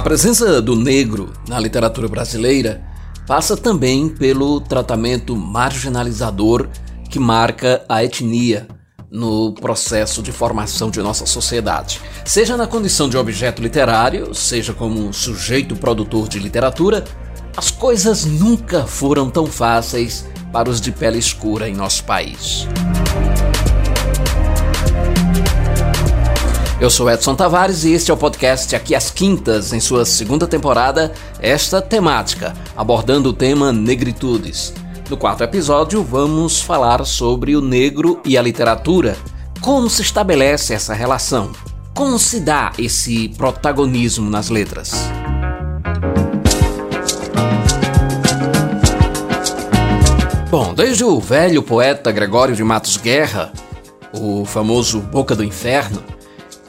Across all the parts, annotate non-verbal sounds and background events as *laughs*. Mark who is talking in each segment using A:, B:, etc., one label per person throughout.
A: A presença do negro na literatura brasileira passa também pelo tratamento marginalizador que marca a etnia no processo de formação de nossa sociedade. Seja na condição de objeto literário, seja como sujeito produtor de literatura, as coisas nunca foram tão fáceis para os de pele escura em nosso país. Eu sou Edson Tavares e este é o podcast Aqui às Quintas, em sua segunda temporada, esta temática, abordando o tema negritudes. No quarto episódio, vamos falar sobre o negro e a literatura. Como se estabelece essa relação? Como se dá esse protagonismo nas letras? Bom, desde o velho poeta Gregório de Matos Guerra, o famoso Boca do Inferno,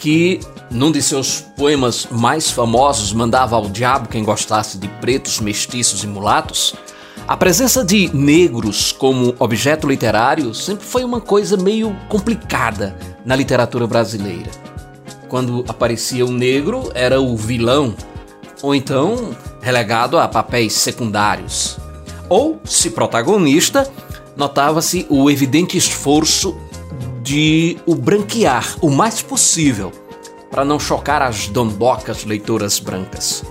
A: que num de seus poemas mais famosos mandava ao diabo quem gostasse de pretos, mestiços e mulatos, a presença de negros como objeto literário sempre foi uma coisa meio complicada na literatura brasileira. Quando aparecia o negro, era o vilão, ou então relegado a papéis secundários. Ou, se protagonista, notava-se o evidente esforço de o branquear o mais possível para não chocar as dondocas leitoras brancas.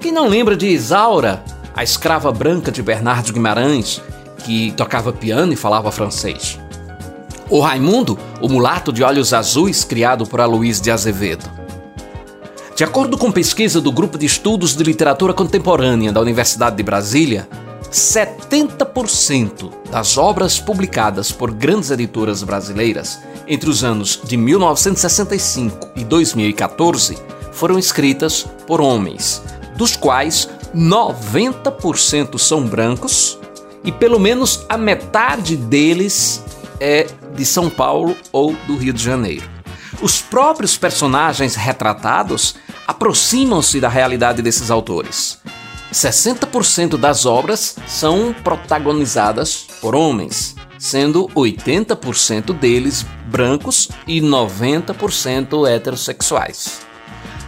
A: Quem não lembra de Isaura, a escrava branca de Bernardo Guimarães, que tocava piano e falava francês? O Raimundo, o mulato de olhos azuis criado por Aloís de Azevedo. De acordo com pesquisa do Grupo de Estudos de Literatura Contemporânea da Universidade de Brasília, 70% das obras publicadas por grandes editoras brasileiras entre os anos de 1965 e 2014 foram escritas por homens, dos quais 90% são brancos e pelo menos a metade deles é de São Paulo ou do Rio de Janeiro. Os próprios personagens retratados aproximam-se da realidade desses autores. 60% das obras são protagonizadas por homens, sendo 80% deles brancos e 90% heterossexuais.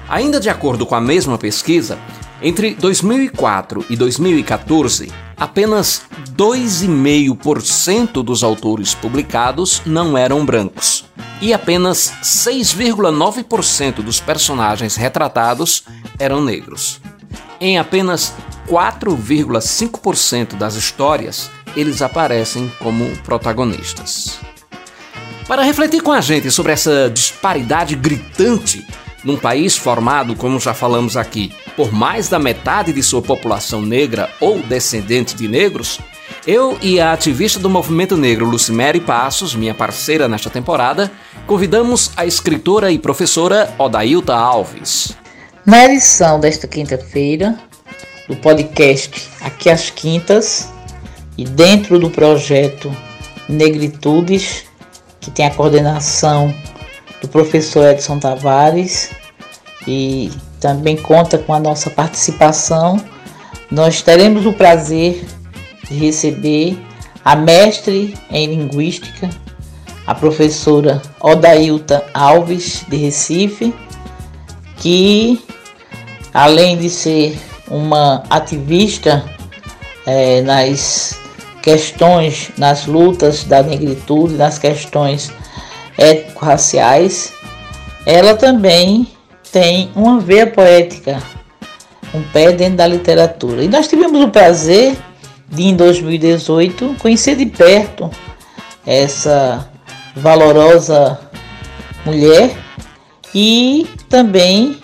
A: Ainda de acordo com a mesma pesquisa, entre 2004 e 2014, apenas 2,5% dos autores publicados não eram brancos e apenas 6,9% dos personagens retratados eram negros. Em apenas 4,5% das histórias, eles aparecem como protagonistas. Para refletir com a gente sobre essa disparidade gritante num país formado, como já falamos aqui, por mais da metade de sua população negra ou descendente de negros, eu e a ativista do movimento negro Lucimere Passos, minha parceira nesta temporada, convidamos a escritora e professora Odailta Alves.
B: Na edição desta quinta-feira, do podcast Aqui às Quintas, e dentro do projeto Negritudes, que tem a coordenação do professor Edson Tavares e também conta com a nossa participação, nós teremos o prazer de receber a mestre em linguística, a professora Odailta Alves de Recife, que além de ser uma ativista é, nas questões, nas lutas da negritude, nas questões étnico-raciais, ela também tem uma veia poética, um pé dentro da literatura. E nós tivemos o prazer de, em 2018, conhecer de perto essa valorosa mulher e também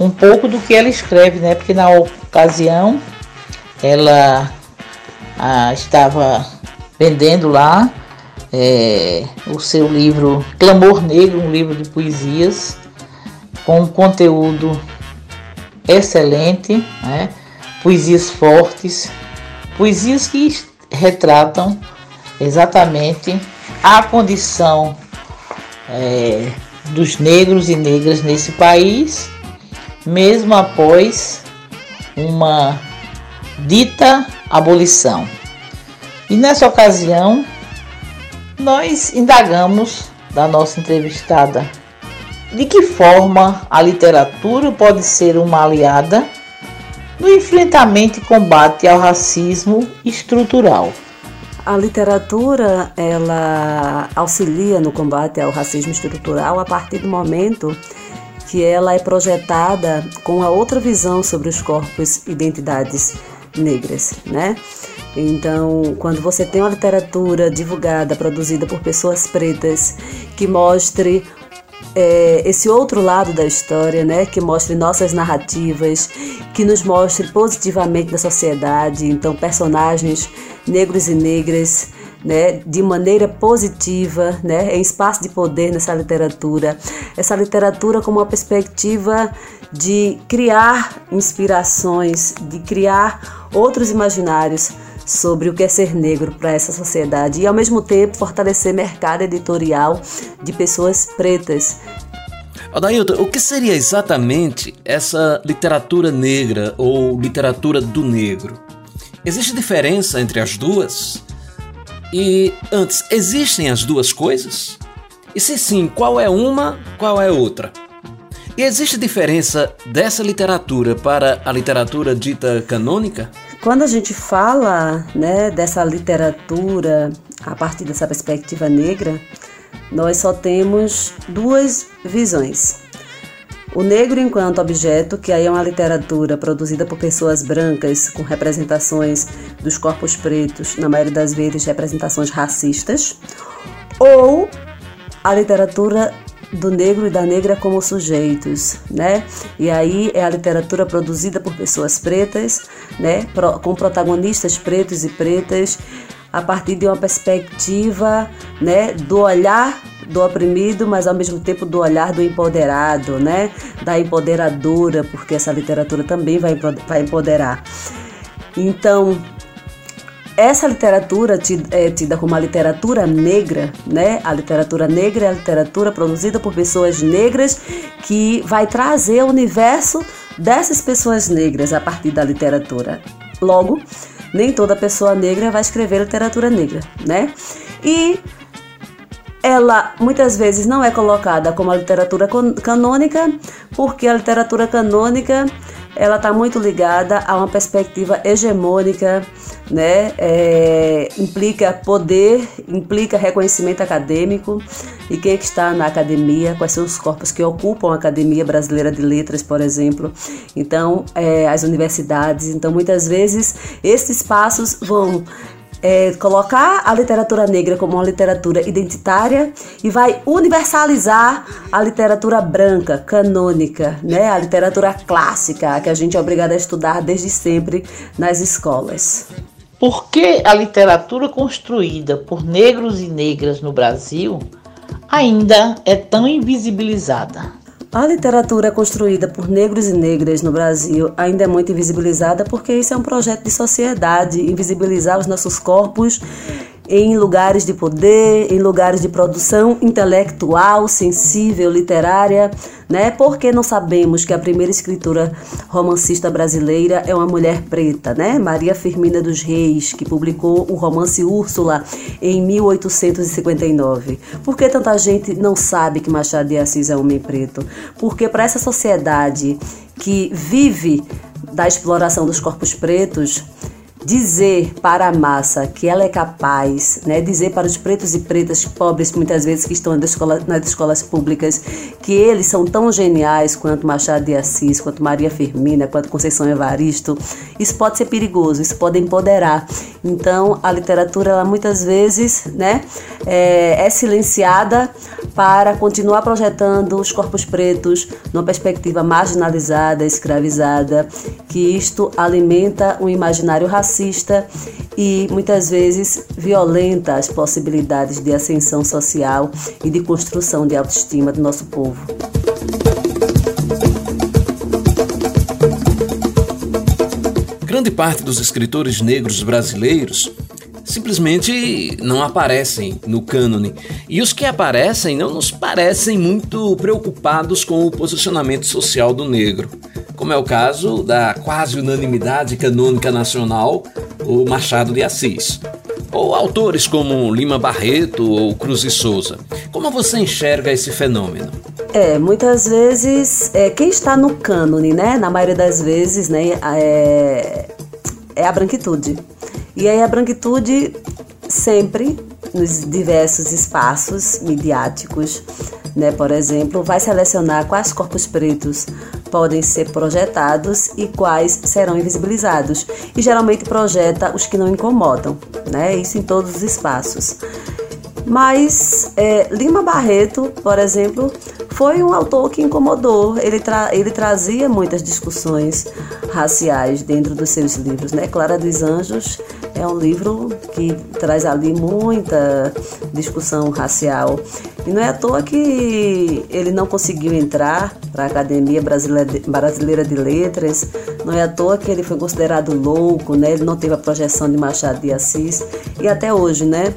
B: um pouco do que ela escreve, né? Porque na ocasião ela ah, estava vendendo lá é, o seu livro Clamor Negro, um livro de poesias com um conteúdo excelente, né? poesias fortes, poesias que retratam exatamente a condição é, dos negros e negras nesse país mesmo após uma dita abolição. E nessa ocasião, nós indagamos da nossa entrevistada de que forma a literatura pode ser uma aliada no enfrentamento e combate ao racismo estrutural.
C: A literatura ela auxilia no combate ao racismo estrutural a partir do momento que ela é projetada com uma outra visão sobre os corpos e identidades negras, né? Então, quando você tem uma literatura divulgada, produzida por pessoas pretas, que mostre é, esse outro lado da história, né, que mostre nossas narrativas, que nos mostre positivamente da sociedade, então personagens negros e negras, né, de maneira positiva, né, em espaço de poder nessa literatura. Essa literatura como uma perspectiva de criar inspirações, de criar outros imaginários sobre o que é ser negro para essa sociedade e ao mesmo tempo fortalecer mercado editorial de pessoas pretas.
A: Adailton, o que seria exatamente essa literatura negra ou literatura do negro? Existe diferença entre as duas? E antes, existem as duas coisas? E se sim, qual é uma, qual é outra? E existe diferença dessa literatura para a literatura dita canônica?
C: Quando a gente fala né, dessa literatura a partir dessa perspectiva negra, nós só temos duas visões. O negro enquanto objeto, que aí é uma literatura produzida por pessoas brancas com representações dos corpos pretos, na maioria das vezes representações racistas, ou a literatura do negro e da negra como sujeitos, né? E aí é a literatura produzida por pessoas pretas, né? Com protagonistas pretos e pretas, a partir de uma perspectiva, né? Do olhar do oprimido, mas ao mesmo tempo do olhar do empoderado, né? Da empoderadora, porque essa literatura também vai, vai empoderar. Então, essa literatura é tida como a literatura negra, né? A literatura negra é a literatura produzida por pessoas negras que vai trazer o universo dessas pessoas negras a partir da literatura. Logo, nem toda pessoa negra vai escrever literatura negra, né? E ela muitas vezes não é colocada como a literatura canônica, porque a literatura canônica ela está muito ligada a uma perspectiva hegemônica, né? É, implica poder, implica reconhecimento acadêmico e quem é está na academia, quais são os corpos que ocupam a Academia Brasileira de Letras, por exemplo. Então, é, as universidades. Então, muitas vezes esses espaços vão é, colocar a literatura negra como uma literatura identitária e vai universalizar a literatura branca, canônica, né? a literatura clássica, que a gente é obrigado a estudar desde sempre nas escolas.
B: Por que a literatura construída por negros e negras no Brasil ainda é tão invisibilizada?
C: A literatura construída por negros e negras no Brasil ainda é muito invisibilizada porque isso é um projeto de sociedade invisibilizar os nossos corpos em lugares de poder, em lugares de produção intelectual, sensível, literária, né? Porque não sabemos que a primeira escritora romancista brasileira é uma mulher preta, né? Maria Firmina dos Reis, que publicou o romance Úrsula em 1859. Por que tanta gente não sabe que Machado de Assis é homem preto? Porque para essa sociedade que vive da exploração dos corpos pretos, dizer para a massa que ela é capaz, né, dizer para os pretos e pretas pobres muitas vezes que estão nas escolas, públicas que eles são tão geniais quanto Machado de Assis, quanto Maria Firmina, quanto Conceição Evaristo, isso pode ser perigoso, isso pode empoderar. Então a literatura ela muitas vezes, né, é, é silenciada para continuar projetando os corpos pretos numa perspectiva marginalizada, escravizada, que isto alimenta um imaginário racista e muitas vezes violenta as possibilidades de ascensão social e de construção de autoestima do nosso povo.
A: Grande parte dos escritores negros brasileiros simplesmente não aparecem no cânone. E os que aparecem não nos parecem muito preocupados com o posicionamento social do negro, como é o caso da quase unanimidade canônica nacional, o Machado de Assis. Ou autores como Lima Barreto ou Cruz e Souza. Como você enxerga esse fenômeno?
C: É, muitas vezes, é, quem está no cânone, né? Na maioria das vezes, né? É, é a branquitude. E aí a branquitude sempre nos diversos espaços midiáticos, né? Por exemplo, vai selecionar quais corpos pretos podem ser projetados e quais serão invisibilizados. E geralmente projeta os que não incomodam, né? Isso em todos os espaços. Mas é, Lima Barreto, por exemplo, foi um autor que incomodou. Ele, tra ele trazia muitas discussões raciais dentro dos seus livros. Né? Clara dos Anjos é um livro que traz ali muita discussão racial. E não é à toa que ele não conseguiu entrar para a Academia Brasileira de Letras, não é à toa que ele foi considerado louco, né? ele não teve a projeção de Machado de Assis e até hoje né,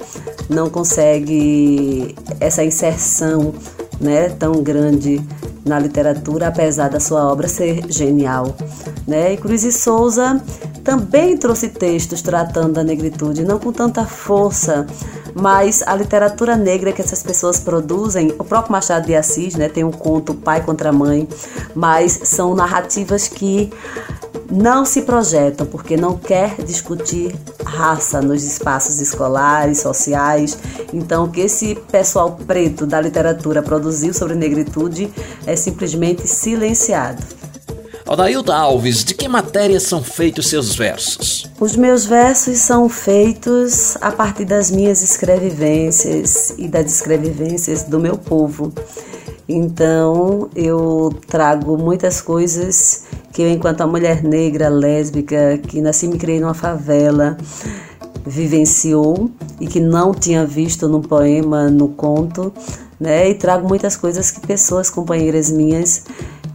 C: não consegue essa inserção né, tão grande na literatura, apesar da sua obra ser genial. Né? E Cruz e Souza também trouxe textos tratando da negritude, não com tanta força, mas a literatura negra que essas pessoas produzem, o próprio Machado de Assis né, tem um conto Pai contra Mãe, mas são narrativas que não se projetam porque não quer discutir raça nos espaços escolares, sociais. Então, o que esse pessoal preto da literatura produziu sobre negritude é simplesmente silenciado.
A: Odailda Alves, de que matéria são feitos seus versos?
C: Os meus versos são feitos a partir das minhas escrevivências e das escrevivências do meu povo. Então, eu trago muitas coisas que eu, enquanto a mulher negra, lésbica, que nasci e me criei numa favela, vivenciou e que não tinha visto no poema, no conto, né? E trago muitas coisas que pessoas, companheiras minhas,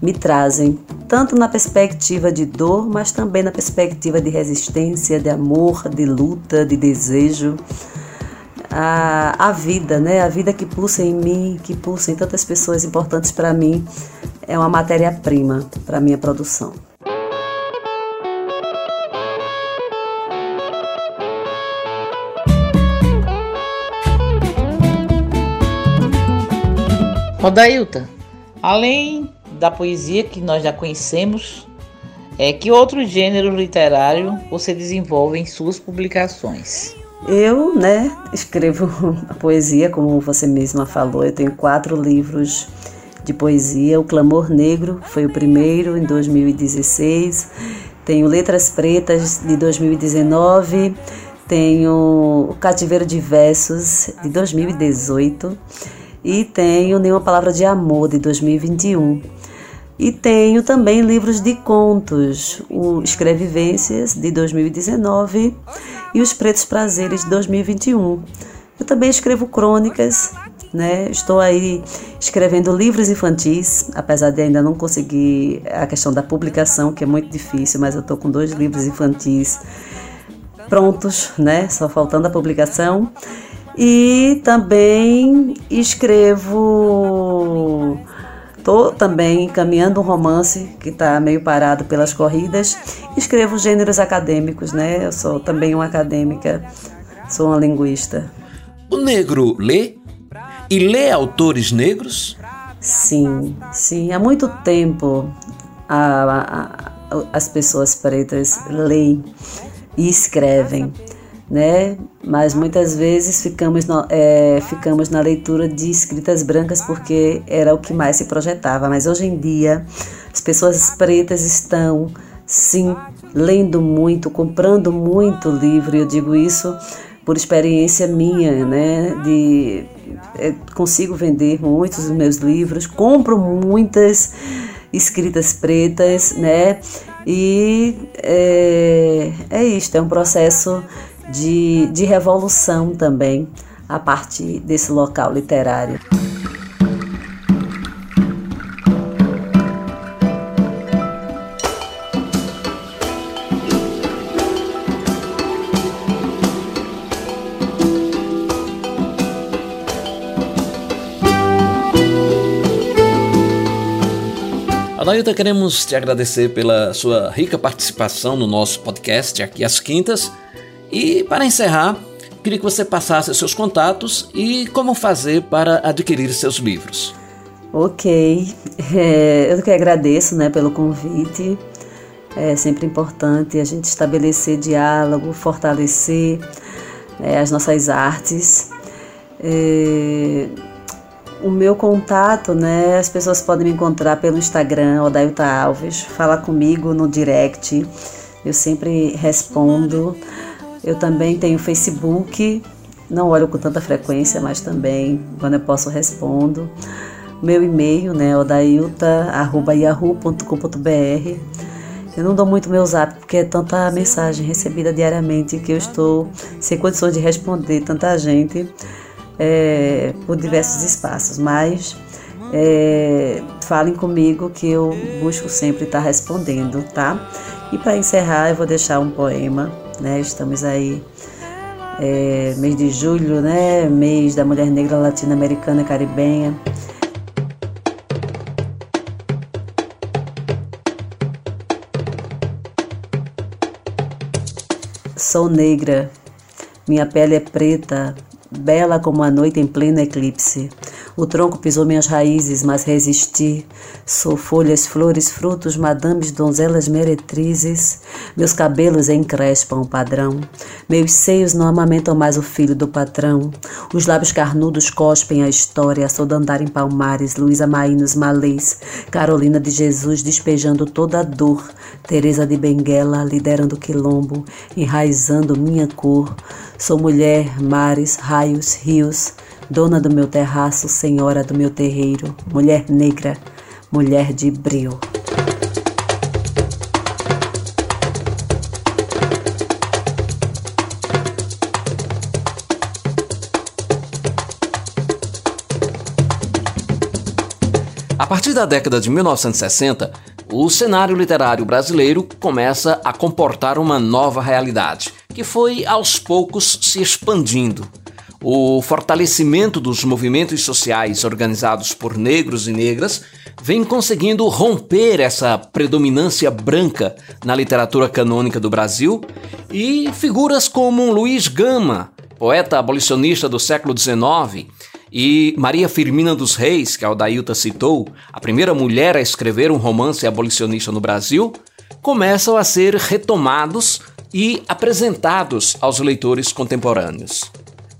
C: me trazem, tanto na perspectiva de dor, mas também na perspectiva de resistência, de amor, de luta, de desejo. A, a vida, né? A vida que pulsa em mim, que pulsa em tantas pessoas importantes para mim, é uma matéria-prima para minha produção.
B: Rodailta, além da poesia que nós já conhecemos, é que outro gênero literário você desenvolve em suas publicações?
C: Eu, né, escrevo *laughs* a poesia, como você mesma falou. Eu tenho quatro livros de poesia. O Clamor Negro foi o primeiro, em 2016. Tenho Letras Pretas, de 2019. Tenho O Cativeiro de Versos, de 2018. E tenho Nenhuma Palavra de Amor, de 2021. E tenho também livros de contos, o Escrevivências, de 2019, e Os Pretos Prazeres, de 2021. Eu também escrevo crônicas né? Estou aí escrevendo livros infantis, apesar de ainda não conseguir a questão da publicação, que é muito difícil, mas eu estou com dois livros infantis prontos, né? Só faltando a publicação. E também escrevo Estou também caminhando um romance que está meio parado pelas corridas. Escrevo gêneros acadêmicos, né? Eu sou também uma acadêmica, sou uma linguista.
A: O negro lê e lê autores negros?
C: Sim, sim. Há muito tempo a, a, as pessoas pretas leem e escrevem, né? Mas muitas vezes ficamos, no, é, ficamos na leitura de escritas brancas porque era o que mais se projetava. Mas hoje em dia as pessoas pretas estão, sim, lendo muito, comprando muito livro. Eu digo isso por experiência minha, né? De é, consigo vender muitos dos meus livros, compro muitas escritas pretas, né? E é, é isto, é um processo de, de revolução também a partir desse local literário.
A: Adailta, queremos te agradecer pela sua rica participação no nosso podcast aqui às quintas. E para encerrar, queria que você passasse seus contatos e como fazer para adquirir seus livros.
C: Ok, é, eu que agradeço né, pelo convite. É sempre importante a gente estabelecer diálogo, fortalecer é, as nossas artes. É, o meu contato, né? As pessoas podem me encontrar pelo Instagram, Odailta Alves, falar comigo no direct. Eu sempre respondo. Eu também tenho Facebook, não olho com tanta frequência, mas também quando eu posso respondo. Meu e-mail, né, odailta@yahoo.com.br. Eu não dou muito meu zap porque é tanta mensagem recebida diariamente que eu estou sem condições de responder tanta gente é, por diversos espaços, mas é, falem comigo que eu busco sempre estar respondendo, tá? E para encerrar, eu vou deixar um poema, né? Estamos aí é, mês de julho, né? Mês da mulher negra latino-americana caribenha. Sou negra, minha pele é preta, bela como a noite em pleno eclipse. O tronco pisou minhas raízes, mas resisti. Sou folhas, flores, frutos, madames, donzelas, meretrizes. Meus cabelos encrespam o padrão. Meus seios não amamentam mais o filho do patrão. Os lábios carnudos cospem a história. Sou Dandara em Palmares, Luísa Maínos Malês, Carolina de Jesus despejando toda a dor. Teresa de Benguela liderando o quilombo, enraizando minha cor. Sou mulher, mares, raios, rios dona do meu terraço, senhora do meu terreiro, mulher negra, mulher de brio.
A: A partir da década de 1960, o cenário literário brasileiro começa a comportar uma nova realidade, que foi aos poucos se expandindo o fortalecimento dos movimentos sociais organizados por negros e negras vem conseguindo romper essa predominância branca na literatura canônica do Brasil e figuras como Luiz Gama, poeta abolicionista do século XIX, e Maria Firmina dos Reis, que a Aldailta citou, a primeira mulher a escrever um romance abolicionista no Brasil, começam a ser retomados e apresentados aos leitores contemporâneos.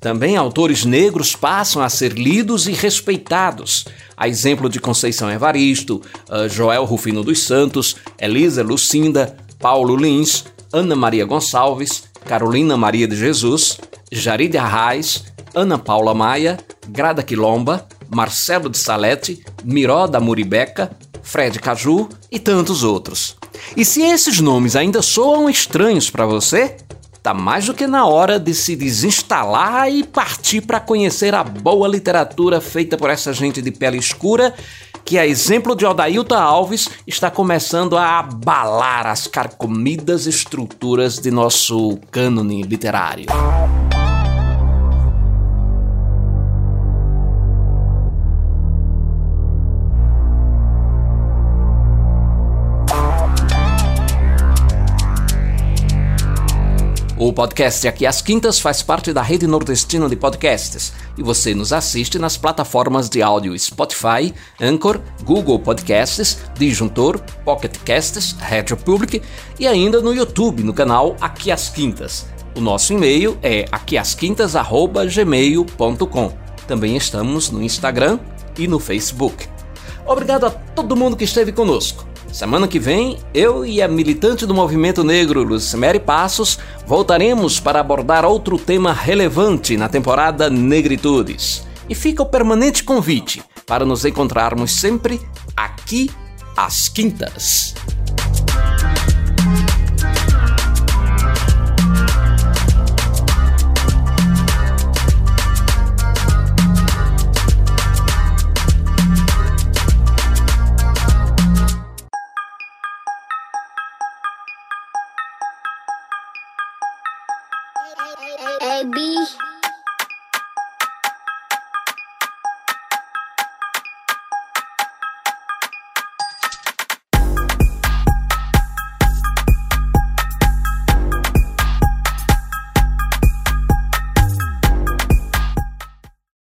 A: Também autores negros passam a ser lidos e respeitados, a exemplo de Conceição Evaristo, uh, Joel Rufino dos Santos, Elisa Lucinda, Paulo Lins, Ana Maria Gonçalves, Carolina Maria de Jesus, Jaride Arraes, Ana Paula Maia, Grada Quilomba, Marcelo de Salete, Miró da Muribeca, Fred Caju e tantos outros. E se esses nomes ainda soam estranhos para você, Tá mais do que na hora de se desinstalar e partir para conhecer a boa literatura feita por essa gente de pele escura que, a exemplo de Odailta Alves, está começando a abalar as carcomidas estruturas de nosso cânone literário. O podcast Aqui às Quintas faz parte da rede nordestina de podcasts e você nos assiste nas plataformas de áudio Spotify, Anchor, Google Podcasts, Disjuntor, Pocket Casts, Radio Public e ainda no YouTube no canal Aqui às Quintas. O nosso e-mail é aquiasquintas@gmail.com. Também estamos no Instagram e no Facebook. Obrigado a todo mundo que esteve conosco. Semana que vem, eu e a militante do movimento negro Lucimere Passos voltaremos para abordar outro tema relevante na temporada Negritudes. E fica o permanente convite para nos encontrarmos sempre aqui às quintas.